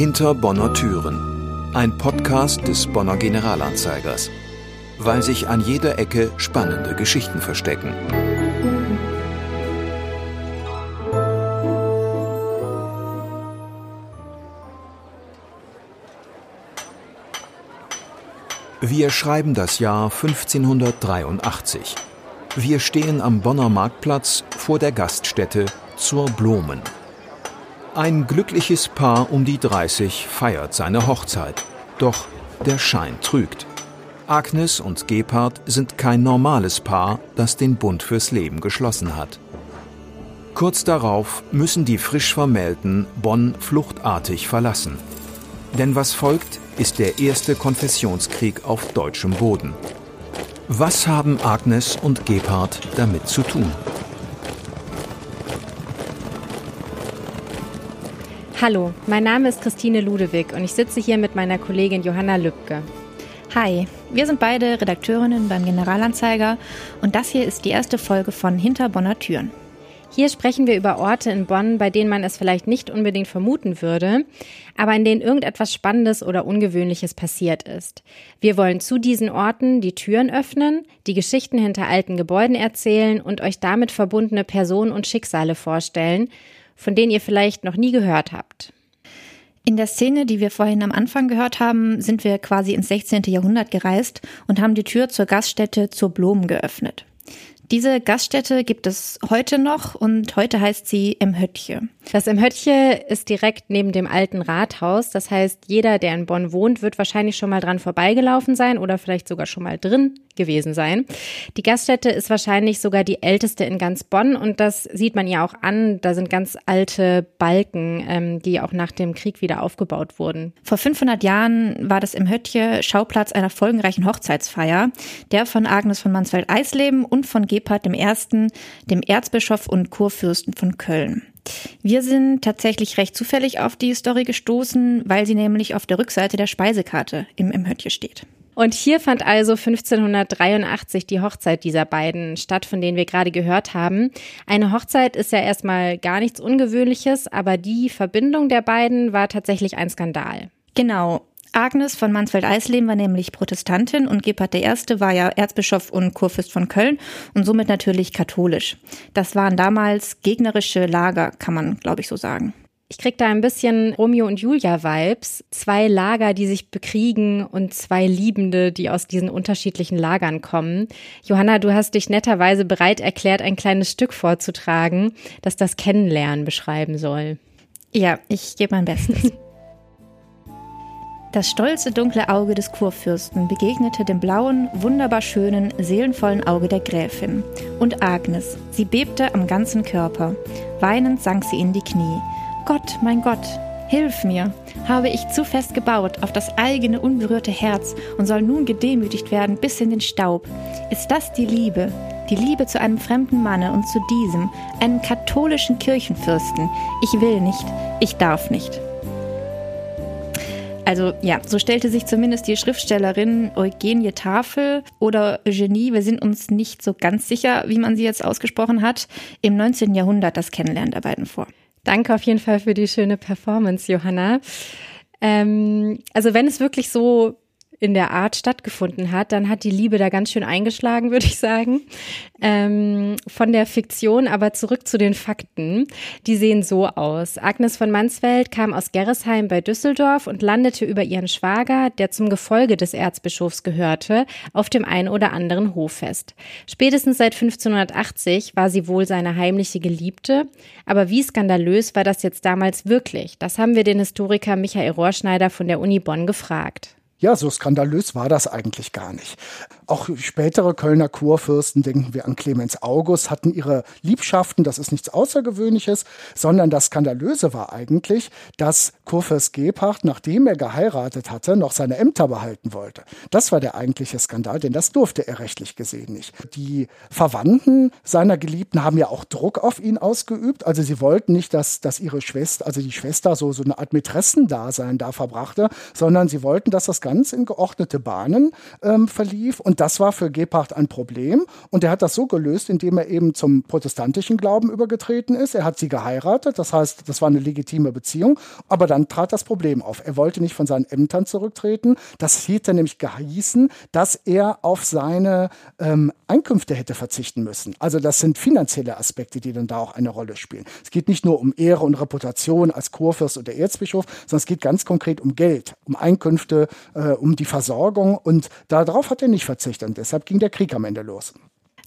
Hinter Bonner Türen. Ein Podcast des Bonner Generalanzeigers. Weil sich an jeder Ecke spannende Geschichten verstecken. Wir schreiben das Jahr 1583. Wir stehen am Bonner Marktplatz vor der Gaststätte zur Blumen. Ein glückliches Paar um die 30 feiert seine Hochzeit. Doch der Schein trügt. Agnes und Gebhard sind kein normales Paar, das den Bund fürs Leben geschlossen hat. Kurz darauf müssen die frisch Vermählten Bonn fluchtartig verlassen. Denn was folgt, ist der erste Konfessionskrieg auf deutschem Boden. Was haben Agnes und Gebhard damit zu tun? Hallo, mein Name ist Christine Ludewig und ich sitze hier mit meiner Kollegin Johanna Lübke. Hi, wir sind beide Redakteurinnen beim Generalanzeiger und das hier ist die erste Folge von Hinter Bonner Türen. Hier sprechen wir über Orte in Bonn, bei denen man es vielleicht nicht unbedingt vermuten würde, aber in denen irgendetwas Spannendes oder Ungewöhnliches passiert ist. Wir wollen zu diesen Orten die Türen öffnen, die Geschichten hinter alten Gebäuden erzählen und euch damit verbundene Personen und Schicksale vorstellen, von denen ihr vielleicht noch nie gehört habt. In der Szene, die wir vorhin am Anfang gehört haben, sind wir quasi ins 16. Jahrhundert gereist und haben die Tür zur Gaststätte zur Blumen geöffnet. Diese Gaststätte gibt es heute noch und heute heißt sie Im Höttche. Das Im Höttche ist direkt neben dem alten Rathaus. Das heißt, jeder, der in Bonn wohnt, wird wahrscheinlich schon mal dran vorbeigelaufen sein oder vielleicht sogar schon mal drin gewesen sein. Die Gaststätte ist wahrscheinlich sogar die älteste in ganz Bonn und das sieht man ja auch an. Da sind ganz alte Balken, ähm, die auch nach dem Krieg wieder aufgebaut wurden. Vor 500 Jahren war das im Höttche Schauplatz einer folgenreichen Hochzeitsfeier, der von Agnes von Mansfeld-Eisleben und von Gebhard I., dem Erzbischof und Kurfürsten von Köln. Wir sind tatsächlich recht zufällig auf die Story gestoßen, weil sie nämlich auf der Rückseite der Speisekarte im, Höttche steht. Und hier fand also 1583 die Hochzeit dieser beiden statt, von denen wir gerade gehört haben. Eine Hochzeit ist ja erstmal gar nichts Ungewöhnliches, aber die Verbindung der beiden war tatsächlich ein Skandal. Genau. Agnes von Mansfeld-Eisleben war nämlich Protestantin und Gebhard I. war ja Erzbischof und Kurfürst von Köln und somit natürlich katholisch. Das waren damals gegnerische Lager, kann man, glaube ich, so sagen. Ich krieg da ein bisschen Romeo und Julia Vibes. Zwei Lager, die sich bekriegen und zwei Liebende, die aus diesen unterschiedlichen Lagern kommen. Johanna, du hast dich netterweise bereit erklärt, ein kleines Stück vorzutragen, das das Kennenlernen beschreiben soll. Ja, ich gebe mein Bestes. Das stolze dunkle Auge des Kurfürsten begegnete dem blauen, wunderbar schönen, seelenvollen Auge der Gräfin. Und Agnes, sie bebte am ganzen Körper. Weinend sank sie in die Knie. Gott, mein Gott, hilf mir. Habe ich zu fest gebaut auf das eigene unberührte Herz und soll nun gedemütigt werden bis in den Staub. Ist das die Liebe? Die Liebe zu einem fremden Manne und zu diesem, einem katholischen Kirchenfürsten. Ich will nicht, ich darf nicht. Also ja, so stellte sich zumindest die Schriftstellerin Eugenie Tafel oder Eugenie, wir sind uns nicht so ganz sicher, wie man sie jetzt ausgesprochen hat, im 19. Jahrhundert das Kennenlernen der beiden vor. Danke auf jeden Fall für die schöne Performance, Johanna. Ähm, also wenn es wirklich so in der Art stattgefunden hat, dann hat die Liebe da ganz schön eingeschlagen, würde ich sagen. Ähm, von der Fiktion aber zurück zu den Fakten. Die sehen so aus. Agnes von Mansfeld kam aus Gerresheim bei Düsseldorf und landete über ihren Schwager, der zum Gefolge des Erzbischofs gehörte, auf dem einen oder anderen Hoffest. Spätestens seit 1580 war sie wohl seine heimliche Geliebte. Aber wie skandalös war das jetzt damals wirklich? Das haben wir den Historiker Michael Rohrschneider von der Uni Bonn gefragt. Ja, so skandalös war das eigentlich gar nicht. Auch spätere Kölner Kurfürsten, denken wir an Clemens August, hatten ihre Liebschaften, das ist nichts Außergewöhnliches, sondern das Skandalöse war eigentlich, dass Kurfürst Gebhard, nachdem er geheiratet hatte, noch seine Ämter behalten wollte. Das war der eigentliche Skandal, denn das durfte er rechtlich gesehen nicht. Die Verwandten seiner Geliebten haben ja auch Druck auf ihn ausgeübt, also sie wollten nicht, dass, dass ihre Schwester, also die Schwester so, so eine Art Mätressendasein da verbrachte, sondern sie wollten, dass das ganz in geordnete Bahnen ähm, verlief und das war für Gebhardt ein Problem. Und er hat das so gelöst, indem er eben zum protestantischen Glauben übergetreten ist. Er hat sie geheiratet, das heißt, das war eine legitime Beziehung. Aber dann trat das Problem auf. Er wollte nicht von seinen Ämtern zurücktreten. Das hätte nämlich geheißen, dass er auf seine ähm, Einkünfte hätte verzichten müssen. Also das sind finanzielle Aspekte, die dann da auch eine Rolle spielen. Es geht nicht nur um Ehre und Reputation als Kurfürst oder Erzbischof, sondern es geht ganz konkret um Geld, um Einkünfte, äh, um die Versorgung. Und darauf hat er nicht verzichtet. Und deshalb ging der Krieg am Ende los.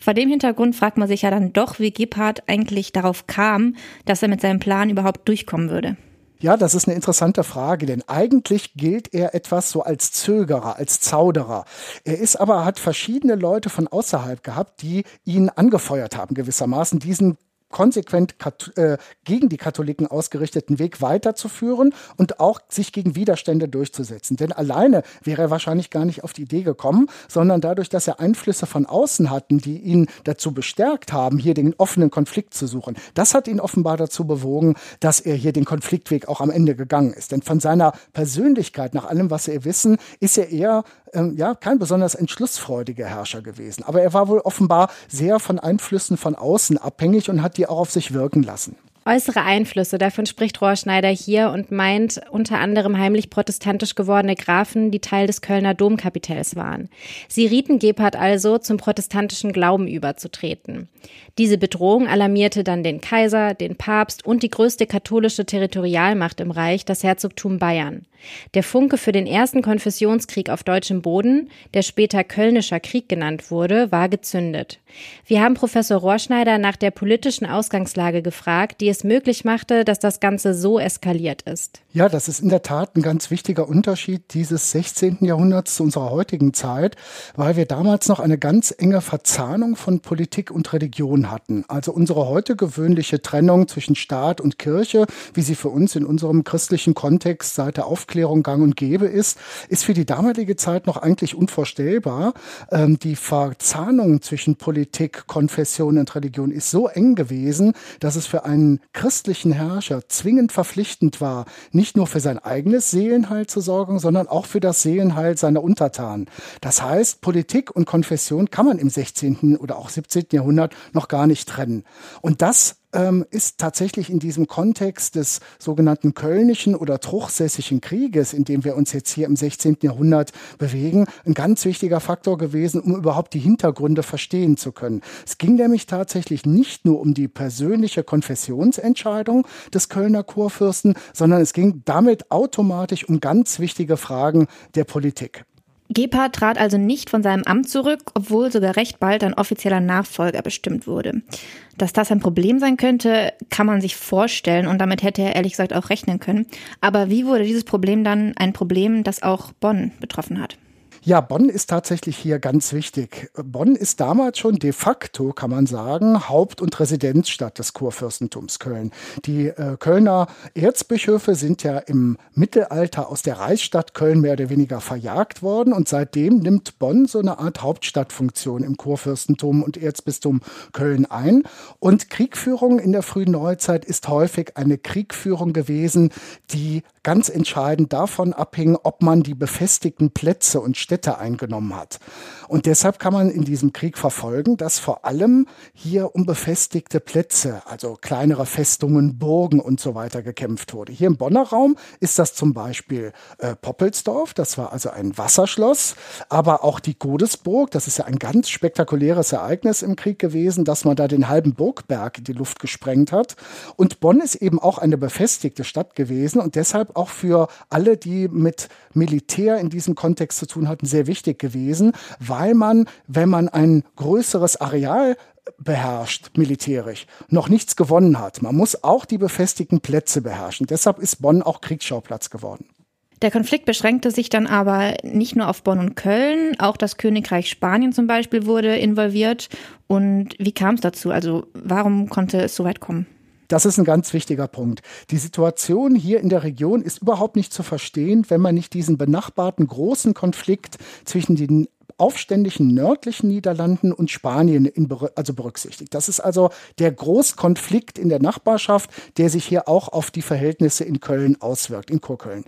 Vor dem Hintergrund fragt man sich ja dann doch, wie Gebhardt eigentlich darauf kam, dass er mit seinem Plan überhaupt durchkommen würde. Ja, das ist eine interessante Frage, denn eigentlich gilt er etwas so als Zögerer, als Zauderer. Er ist aber, hat verschiedene Leute von außerhalb gehabt, die ihn angefeuert haben, gewissermaßen diesen konsequent äh, gegen die Katholiken ausgerichteten Weg weiterzuführen und auch sich gegen Widerstände durchzusetzen. Denn alleine wäre er wahrscheinlich gar nicht auf die Idee gekommen, sondern dadurch, dass er Einflüsse von außen hatten, die ihn dazu bestärkt haben, hier den offenen Konflikt zu suchen. Das hat ihn offenbar dazu bewogen, dass er hier den Konfliktweg auch am Ende gegangen ist. Denn von seiner Persönlichkeit, nach allem, was wir wissen, ist er eher ähm, ja, kein besonders entschlussfreudiger Herrscher gewesen. Aber er war wohl offenbar sehr von Einflüssen von außen abhängig und hat die auch auf sich wirken lassen. Äußere Einflüsse, davon spricht Rohrschneider hier und meint unter anderem heimlich protestantisch gewordene Grafen, die Teil des Kölner Domkapitells waren. Sie rieten Gebhard also, zum protestantischen Glauben überzutreten. Diese Bedrohung alarmierte dann den Kaiser, den Papst und die größte katholische Territorialmacht im Reich, das Herzogtum Bayern. Der Funke für den ersten Konfessionskrieg auf deutschem Boden, der später Kölnischer Krieg genannt wurde, war gezündet. Wir haben Professor Rohrschneider nach der politischen Ausgangslage gefragt, die es möglich machte, dass das Ganze so eskaliert ist. Ja, das ist in der Tat ein ganz wichtiger Unterschied dieses 16. Jahrhunderts zu unserer heutigen Zeit, weil wir damals noch eine ganz enge Verzahnung von Politik und Religion hatten. Also unsere heute gewöhnliche Trennung zwischen Staat und Kirche, wie sie für uns in unserem christlichen Kontext seit der Aufklärung gang und gäbe ist, ist für die damalige Zeit noch eigentlich unvorstellbar. Ähm, die Verzahnung zwischen Politik, Konfession und Religion ist so eng gewesen, dass es für einen christlichen Herrscher zwingend verpflichtend war, nicht nur für sein eigenes Seelenheil zu sorgen, sondern auch für das Seelenheil seiner Untertanen. Das heißt, Politik und Konfession kann man im 16. oder auch 17. Jahrhundert noch gar nicht trennen. Und das ähm, ist tatsächlich in diesem Kontext des sogenannten Kölnischen oder Truchsessischen Krieges, in dem wir uns jetzt hier im 16. Jahrhundert bewegen, ein ganz wichtiger Faktor gewesen, um überhaupt die Hintergründe verstehen zu können. Es ging nämlich tatsächlich nicht nur um die persönliche Konfessionsentscheidung des Kölner Kurfürsten, sondern es ging damit automatisch um ganz wichtige Fragen der Politik. Gebhardt trat also nicht von seinem Amt zurück, obwohl sogar recht bald ein offizieller Nachfolger bestimmt wurde. Dass das ein Problem sein könnte, kann man sich vorstellen und damit hätte er ehrlich gesagt auch rechnen können. Aber wie wurde dieses Problem dann ein Problem, das auch Bonn betroffen hat? Ja, Bonn ist tatsächlich hier ganz wichtig. Bonn ist damals schon de facto, kann man sagen, Haupt- und Residenzstadt des Kurfürstentums Köln. Die äh, Kölner Erzbischöfe sind ja im Mittelalter aus der Reichsstadt Köln mehr oder weniger verjagt worden und seitdem nimmt Bonn so eine Art Hauptstadtfunktion im Kurfürstentum und Erzbistum Köln ein. Und Kriegführung in der frühen Neuzeit ist häufig eine Kriegführung gewesen, die ganz entscheidend davon abhing, ob man die befestigten Plätze und Städte eingenommen hat. Und deshalb kann man in diesem Krieg verfolgen, dass vor allem hier um befestigte Plätze, also kleinere Festungen, Burgen und so weiter gekämpft wurde. Hier im Bonner Raum ist das zum Beispiel äh, Poppelsdorf, das war also ein Wasserschloss, aber auch die Godesburg, das ist ja ein ganz spektakuläres Ereignis im Krieg gewesen, dass man da den halben Burgberg in die Luft gesprengt hat. Und Bonn ist eben auch eine befestigte Stadt gewesen und deshalb auch für alle, die mit Militär in diesem Kontext zu tun hatten, sehr wichtig gewesen, weil man, wenn man ein größeres Areal beherrscht, militärisch, noch nichts gewonnen hat. Man muss auch die befestigten Plätze beherrschen. Deshalb ist Bonn auch Kriegsschauplatz geworden. Der Konflikt beschränkte sich dann aber nicht nur auf Bonn und Köln, auch das Königreich Spanien zum Beispiel wurde involviert. Und wie kam es dazu? Also warum konnte es so weit kommen? Das ist ein ganz wichtiger Punkt. Die Situation hier in der Region ist überhaupt nicht zu verstehen, wenn man nicht diesen benachbarten großen Konflikt zwischen den aufständischen nördlichen Niederlanden und Spanien in, also berücksichtigt. Das ist also der Großkonflikt in der Nachbarschaft, der sich hier auch auf die Verhältnisse in Köln auswirkt, in Kurköln.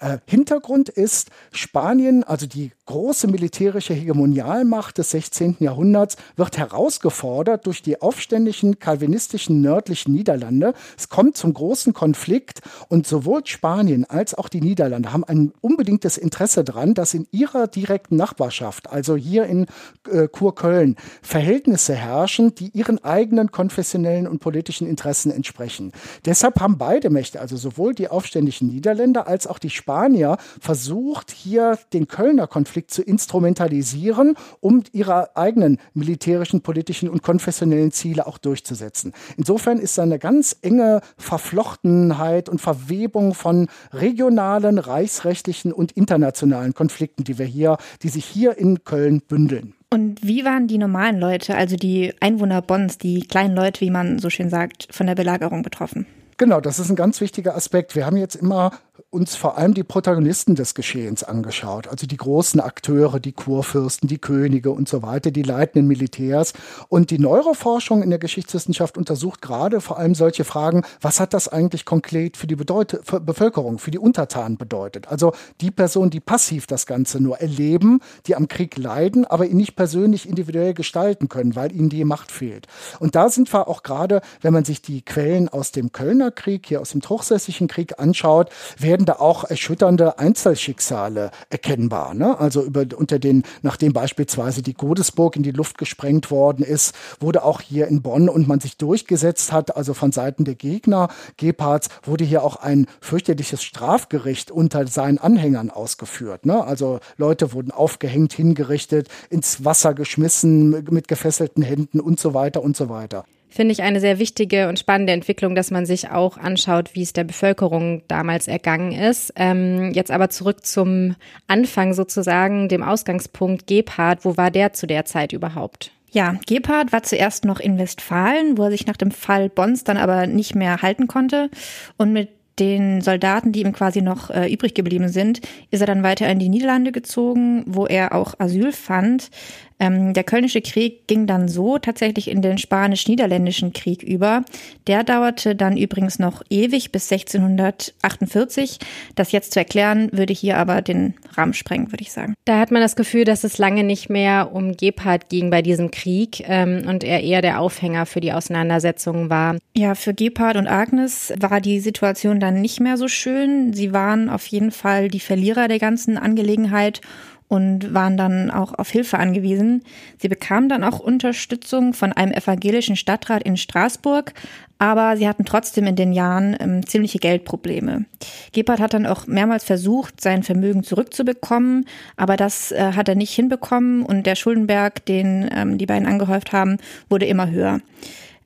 Äh, Hintergrund ist Spanien, also die große militärische Hegemonialmacht des 16. Jahrhunderts wird herausgefordert durch die aufständischen kalvinistischen nördlichen Niederlande. Es kommt zum großen Konflikt und sowohl Spanien als auch die Niederlande haben ein unbedingtes Interesse daran, dass in ihrer direkten Nachbarschaft, also hier in äh, Kurköln, Verhältnisse herrschen, die ihren eigenen konfessionellen und politischen Interessen entsprechen. Deshalb haben beide Mächte, also sowohl die aufständischen Niederländer als auch die Spanier, versucht, hier den Kölner Konflikt zu instrumentalisieren, um ihre eigenen militärischen, politischen und konfessionellen Ziele auch durchzusetzen. Insofern ist da eine ganz enge Verflochtenheit und Verwebung von regionalen, reichsrechtlichen und internationalen Konflikten, die wir hier, die sich hier in Köln bündeln. Und wie waren die normalen Leute, also die Einwohner Bonns, die kleinen Leute, wie man so schön sagt, von der Belagerung betroffen? Genau, das ist ein ganz wichtiger Aspekt. Wir haben jetzt immer uns vor allem die Protagonisten des Geschehens angeschaut, also die großen Akteure, die Kurfürsten, die Könige und so weiter, die leitenden Militärs. Und die Neuroforschung in der Geschichtswissenschaft untersucht gerade vor allem solche Fragen, was hat das eigentlich konkret für die Bedeut für Bevölkerung, für die Untertanen bedeutet? Also die Personen, die passiv das Ganze nur erleben, die am Krieg leiden, aber ihn nicht persönlich individuell gestalten können, weil ihnen die Macht fehlt. Und da sind wir auch gerade, wenn man sich die Quellen aus dem Kölner Krieg, hier aus dem Truchsessischen Krieg anschaut, werden da auch erschütternde Einzelschicksale erkennbar. Ne? Also über, unter den, nachdem beispielsweise die Godesburg in die Luft gesprengt worden ist, wurde auch hier in Bonn und man sich durchgesetzt hat, also von Seiten der Gegner Gebhards, wurde hier auch ein fürchterliches Strafgericht unter seinen Anhängern ausgeführt. Ne? Also Leute wurden aufgehängt, hingerichtet, ins Wasser geschmissen, mit gefesselten Händen und so weiter und so weiter finde ich eine sehr wichtige und spannende Entwicklung, dass man sich auch anschaut, wie es der Bevölkerung damals ergangen ist. Ähm, jetzt aber zurück zum Anfang sozusagen, dem Ausgangspunkt Gebhardt. Wo war der zu der Zeit überhaupt? Ja, Gebhardt war zuerst noch in Westfalen, wo er sich nach dem Fall Bonns dann aber nicht mehr halten konnte. Und mit den Soldaten, die ihm quasi noch äh, übrig geblieben sind, ist er dann weiter in die Niederlande gezogen, wo er auch Asyl fand. Ähm, der Kölnische Krieg ging dann so tatsächlich in den Spanisch-Niederländischen Krieg über. Der dauerte dann übrigens noch ewig bis 1648. Das jetzt zu erklären, würde hier aber den Rahmen sprengen, würde ich sagen. Da hat man das Gefühl, dass es lange nicht mehr um Gebhardt ging bei diesem Krieg ähm, und er eher der Aufhänger für die Auseinandersetzungen war. Ja, für Gebhardt und Agnes war die Situation dann nicht mehr so schön. Sie waren auf jeden Fall die Verlierer der ganzen Angelegenheit und waren dann auch auf Hilfe angewiesen. Sie bekamen dann auch Unterstützung von einem evangelischen Stadtrat in Straßburg, aber sie hatten trotzdem in den Jahren ähm, ziemliche Geldprobleme. Gebhardt hat dann auch mehrmals versucht, sein Vermögen zurückzubekommen, aber das äh, hat er nicht hinbekommen und der Schuldenberg, den ähm, die beiden angehäuft haben, wurde immer höher.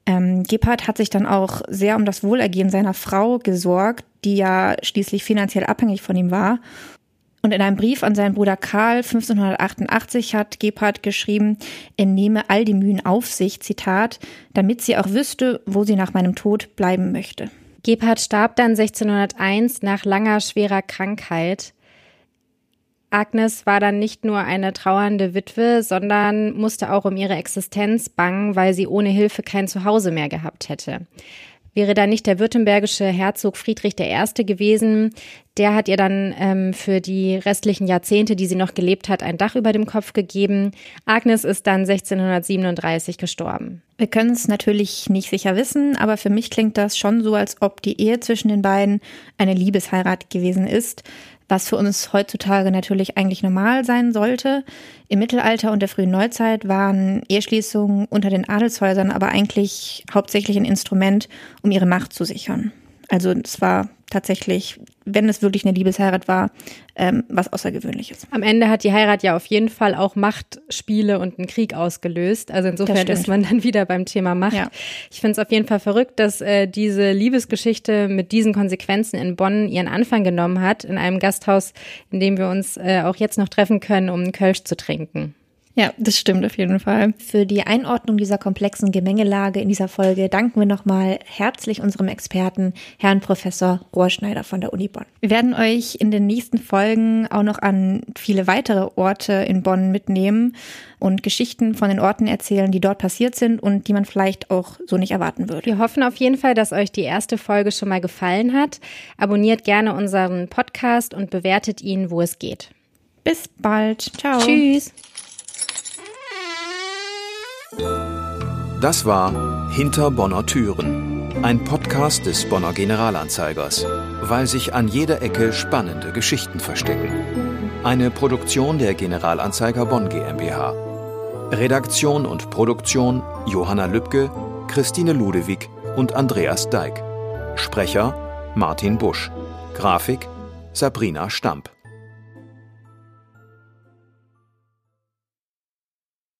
Ähm, Gebhardt hat sich dann auch sehr um das Wohlergehen seiner Frau gesorgt, die ja schließlich finanziell abhängig von ihm war. Und in einem Brief an seinen Bruder Karl 1588 hat Gebhardt geschrieben, er nehme all die Mühen auf sich, Zitat, damit sie auch wüsste, wo sie nach meinem Tod bleiben möchte. Gebhardt starb dann 1601 nach langer, schwerer Krankheit. Agnes war dann nicht nur eine trauernde Witwe, sondern musste auch um ihre Existenz bangen, weil sie ohne Hilfe kein Zuhause mehr gehabt hätte. Wäre da nicht der württembergische Herzog Friedrich I. gewesen, der hat ihr dann ähm, für die restlichen Jahrzehnte, die sie noch gelebt hat, ein Dach über dem Kopf gegeben. Agnes ist dann 1637 gestorben. Wir können es natürlich nicht sicher wissen, aber für mich klingt das schon so, als ob die Ehe zwischen den beiden eine Liebesheirat gewesen ist was für uns heutzutage natürlich eigentlich normal sein sollte. Im Mittelalter und der frühen Neuzeit waren Eheschließungen unter den Adelshäusern aber eigentlich hauptsächlich ein Instrument, um ihre Macht zu sichern. Also es war tatsächlich, wenn es wirklich eine Liebesheirat war, ähm, was Außergewöhnliches. Am Ende hat die Heirat ja auf jeden Fall auch Machtspiele und einen Krieg ausgelöst. Also insofern ist man dann wieder beim Thema Macht. Ja. Ich finde es auf jeden Fall verrückt, dass äh, diese Liebesgeschichte mit diesen Konsequenzen in Bonn ihren Anfang genommen hat, in einem Gasthaus, in dem wir uns äh, auch jetzt noch treffen können, um einen Kölsch zu trinken. Ja, das stimmt auf jeden Fall. Für die Einordnung dieser komplexen Gemengelage in dieser Folge danken wir nochmal herzlich unserem Experten, Herrn Professor Rohrschneider von der Uni Bonn. Wir werden euch in den nächsten Folgen auch noch an viele weitere Orte in Bonn mitnehmen und Geschichten von den Orten erzählen, die dort passiert sind und die man vielleicht auch so nicht erwarten würde. Wir hoffen auf jeden Fall, dass euch die erste Folge schon mal gefallen hat. Abonniert gerne unseren Podcast und bewertet ihn, wo es geht. Bis bald. Ciao. Tschüss. Das war Hinter Bonner Türen, ein Podcast des Bonner Generalanzeigers, weil sich an jeder Ecke spannende Geschichten verstecken. Eine Produktion der Generalanzeiger Bonn GmbH. Redaktion und Produktion Johanna Lübke, Christine Ludewig und Andreas Deik. Sprecher Martin Busch. Grafik Sabrina Stamp.